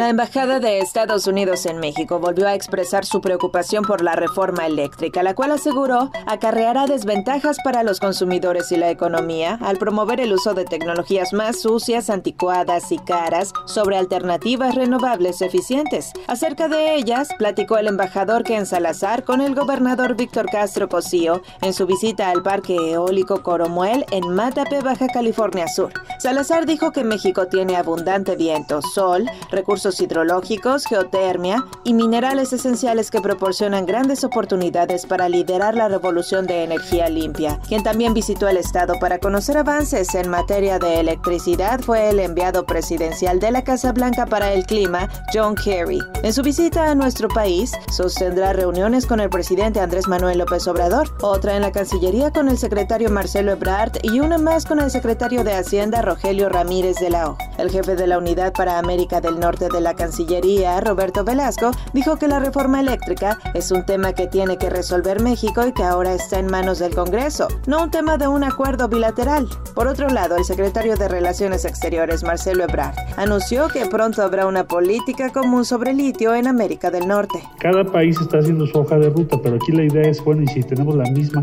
La Embajada de Estados Unidos en México volvió a expresar su preocupación por la reforma eléctrica, la cual aseguró acarreará desventajas para los consumidores y la economía al promover el uso de tecnologías más sucias, anticuadas y caras sobre alternativas renovables eficientes. Acerca de ellas, platicó el embajador Ken Salazar con el gobernador Víctor Castro Cosío en su visita al Parque Eólico Coromuel en Matape, Baja California Sur. Salazar dijo que México tiene abundante viento, sol, recursos hidrológicos, geotermia y minerales esenciales que proporcionan grandes oportunidades para liderar la revolución de energía limpia. Quien también visitó el estado para conocer avances en materia de electricidad fue el enviado presidencial de la Casa Blanca para el Clima, John Kerry. En su visita a nuestro país, sostendrá reuniones con el presidente Andrés Manuel López Obrador, otra en la Cancillería con el secretario Marcelo Ebrard y una más con el secretario de Hacienda Rogelio Ramírez de la O. El jefe de la Unidad para América del Norte de la Cancillería, Roberto Velasco, dijo que la reforma eléctrica es un tema que tiene que resolver México y que ahora está en manos del Congreso, no un tema de un acuerdo bilateral. Por otro lado, el secretario de Relaciones Exteriores, Marcelo Ebrard, anunció que pronto habrá una política común sobre litio en América del Norte. Cada país está haciendo su hoja de ruta, pero aquí la idea es, bueno, y si tenemos la misma,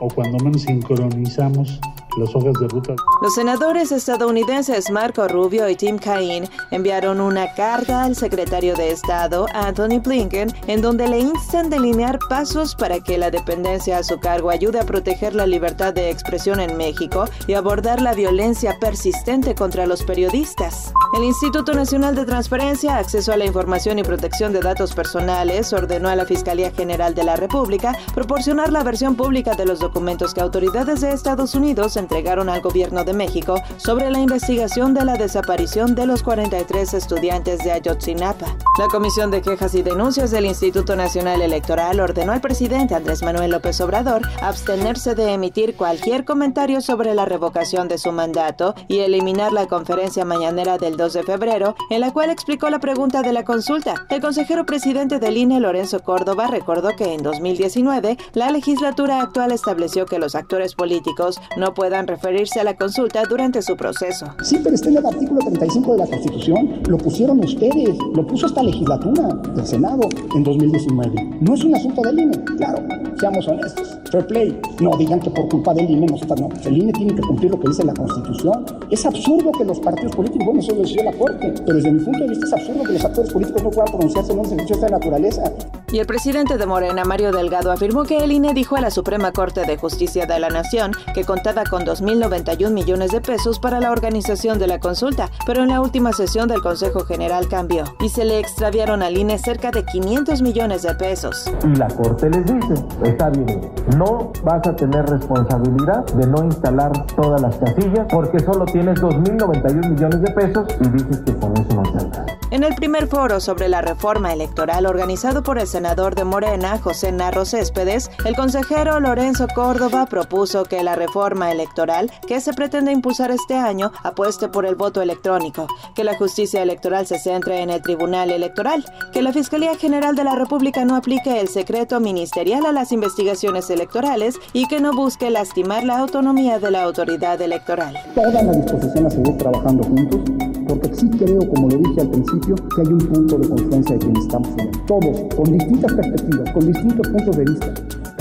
o cuando menos sincronizamos las hojas de ruta. Los senadores estadounidenses Marco Rubio y Tim Kaine enviaron una carta al secretario de Estado, Anthony Blinken, en donde le instan delinear pasos para que la dependencia a su cargo ayude a proteger la libertad de expresión en México y abordar la violencia persistente contra los periodistas. El Instituto Nacional de Transparencia, Acceso a la Información y Protección de Datos Personales ordenó a la Fiscalía General de la República proporcionar la versión pública de los documentos que autoridades de Estados Unidos entregaron al gobierno de México sobre la investigación de la desaparición de los 43 estudiantes de Ayotzinapa. La Comisión de Quejas y Denuncias del Instituto Nacional Electoral ordenó al presidente Andrés Manuel López Obrador abstenerse de emitir cualquier comentario sobre la revocación de su mandato y eliminar la conferencia mañanera del 2 de febrero, en la cual explicó la pregunta de la consulta. El consejero presidente del INE, Lorenzo Córdoba, recordó que en 2019 la legislatura actual estableció que los actores políticos no puedan referirse a la consulta durante su proceso. Sí, pero está en el artículo 35 de la Constitución. Lo pusieron ustedes, lo puso esta legislatura del Senado en 2019. No es un asunto del INE, claro, seamos honestos. Fair play. No digan que por culpa del INE no está. No, el INE tiene que cumplir lo que dice la Constitución. Es absurdo que los partidos políticos, bueno, eso lo decía la Corte, pero desde mi punto de vista es absurdo que los actores políticos no puedan pronunciarse en un derecho de esta naturaleza. Y el presidente de Morena, Mario Delgado, afirmó que el INE dijo a la Suprema Corte de Justicia de la Nación que contaba con 2.091 millones de pesos para la organización de la consulta, pero en la última sesión del Consejo General cambió y se le extraviaron al INE cerca de 500 millones de pesos. Y la Corte les dice, está bien, no vas a tener responsabilidad de no instalar todas las casillas porque solo tienes 2.091 millones de pesos y dices que con eso no te. En el primer foro sobre la reforma electoral organizado por el senador de Morena, José Narro Céspedes, el consejero Lorenzo Córdoba propuso que la reforma electoral que se pretende impulsar este año apueste por el voto electrónico, que la justicia electoral se centre en el Tribunal Electoral, que la Fiscalía General de la República no aplique el secreto ministerial a las investigaciones electorales y que no busque lastimar la autonomía de la autoridad electoral. Toda la disposición a seguir trabajando juntos, porque sí creo, como lo dije al principio, que hay un punto de confluencia de quienes estamos en Todos, con distintas perspectivas, con distintos puntos de vista.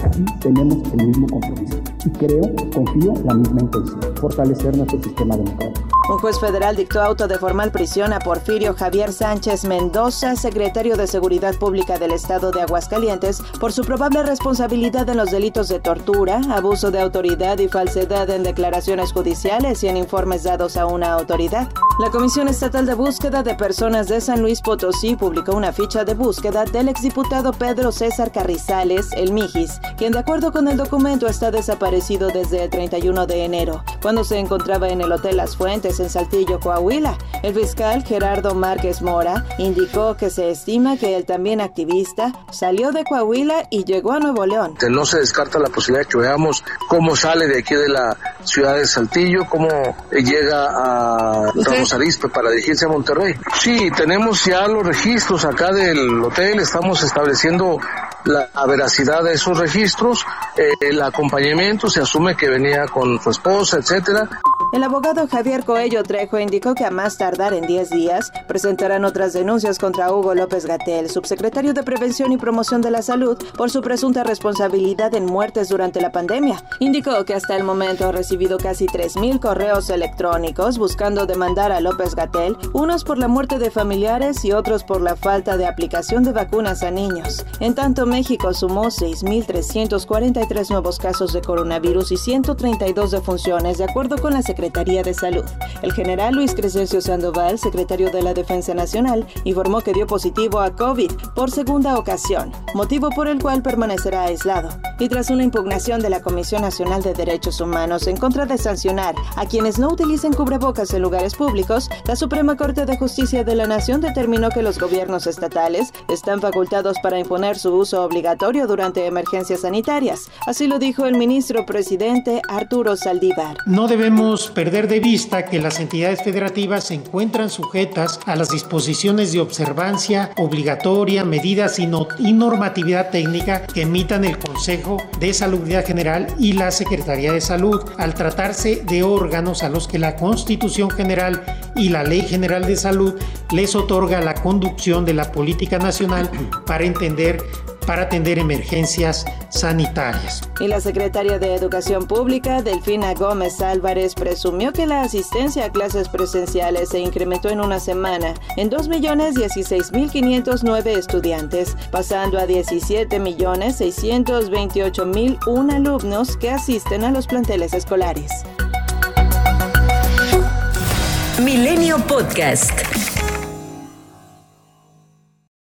Aquí tenemos el mismo compromiso y creo, confío, la misma intención, fortalecer nuestro sistema democrático. Un juez federal dictó auto de formal prisión a Porfirio Javier Sánchez Mendoza, secretario de Seguridad Pública del Estado de Aguascalientes, por su probable responsabilidad en los delitos de tortura, abuso de autoridad y falsedad en declaraciones judiciales y en informes dados a una autoridad. La Comisión Estatal de Búsqueda de Personas de San Luis Potosí publicó una ficha de búsqueda del exdiputado Pedro César Carrizales, el Mijis, quien de acuerdo con el documento está desaparecido desde el 31 de enero, cuando se encontraba en el Hotel Las Fuentes en Saltillo, Coahuila. El fiscal Gerardo Márquez Mora indicó que se estima que el también activista salió de Coahuila y llegó a Nuevo León. No se descarta la posibilidad de que veamos cómo sale de aquí de la ciudad de Saltillo, cómo llega a Ramos Arizpe para dirigirse a Monterrey. Sí, tenemos ya los registros acá del hotel, estamos estableciendo la veracidad de esos registros, eh, el acompañamiento, se asume que venía con su esposa, etcétera. El abogado Javier Coello Trejo indicó que a más tardar en 10 días presentarán otras denuncias contra Hugo López Gatel, subsecretario de Prevención y Promoción de la Salud, por su presunta responsabilidad en muertes durante la pandemia. Indicó que hasta el momento ha recibido casi 3.000 correos electrónicos buscando demandar a López Gatel, unos por la muerte de familiares y otros por la falta de aplicación de vacunas a niños. En tanto, México sumó 6.343 nuevos casos de coronavirus y 132 defunciones, de acuerdo con la Secretaría de Salud. El general Luis Crescencio Sandoval, secretario de la Defensa Nacional, informó que dio positivo a COVID por segunda ocasión, motivo por el cual permanecerá aislado. Y tras una impugnación de la Comisión Nacional de Derechos Humanos en contra de sancionar a quienes no utilicen cubrebocas en lugares públicos, la Suprema Corte de Justicia de la Nación determinó que los gobiernos estatales están facultados para imponer su uso obligatorio durante emergencias sanitarias. Así lo dijo el ministro presidente Arturo Saldívar. No debemos perder de vista que las entidades federativas se encuentran sujetas a las disposiciones de observancia obligatoria, medidas y, normatividad técnica que emitan el Consejo de Salubridad General y la Secretaría de Salud, al tratarse de órganos a los que la Constitución General y la Ley General de Salud les otorga la conducción de la política nacional para entender para atender emergencias sanitarias. Y la secretaria de Educación Pública, Delfina Gómez Álvarez, presumió que la asistencia a clases presenciales se incrementó en una semana en 2.016.509 estudiantes, pasando a 17.628.001 alumnos que asisten a los planteles escolares. Milenio Podcast.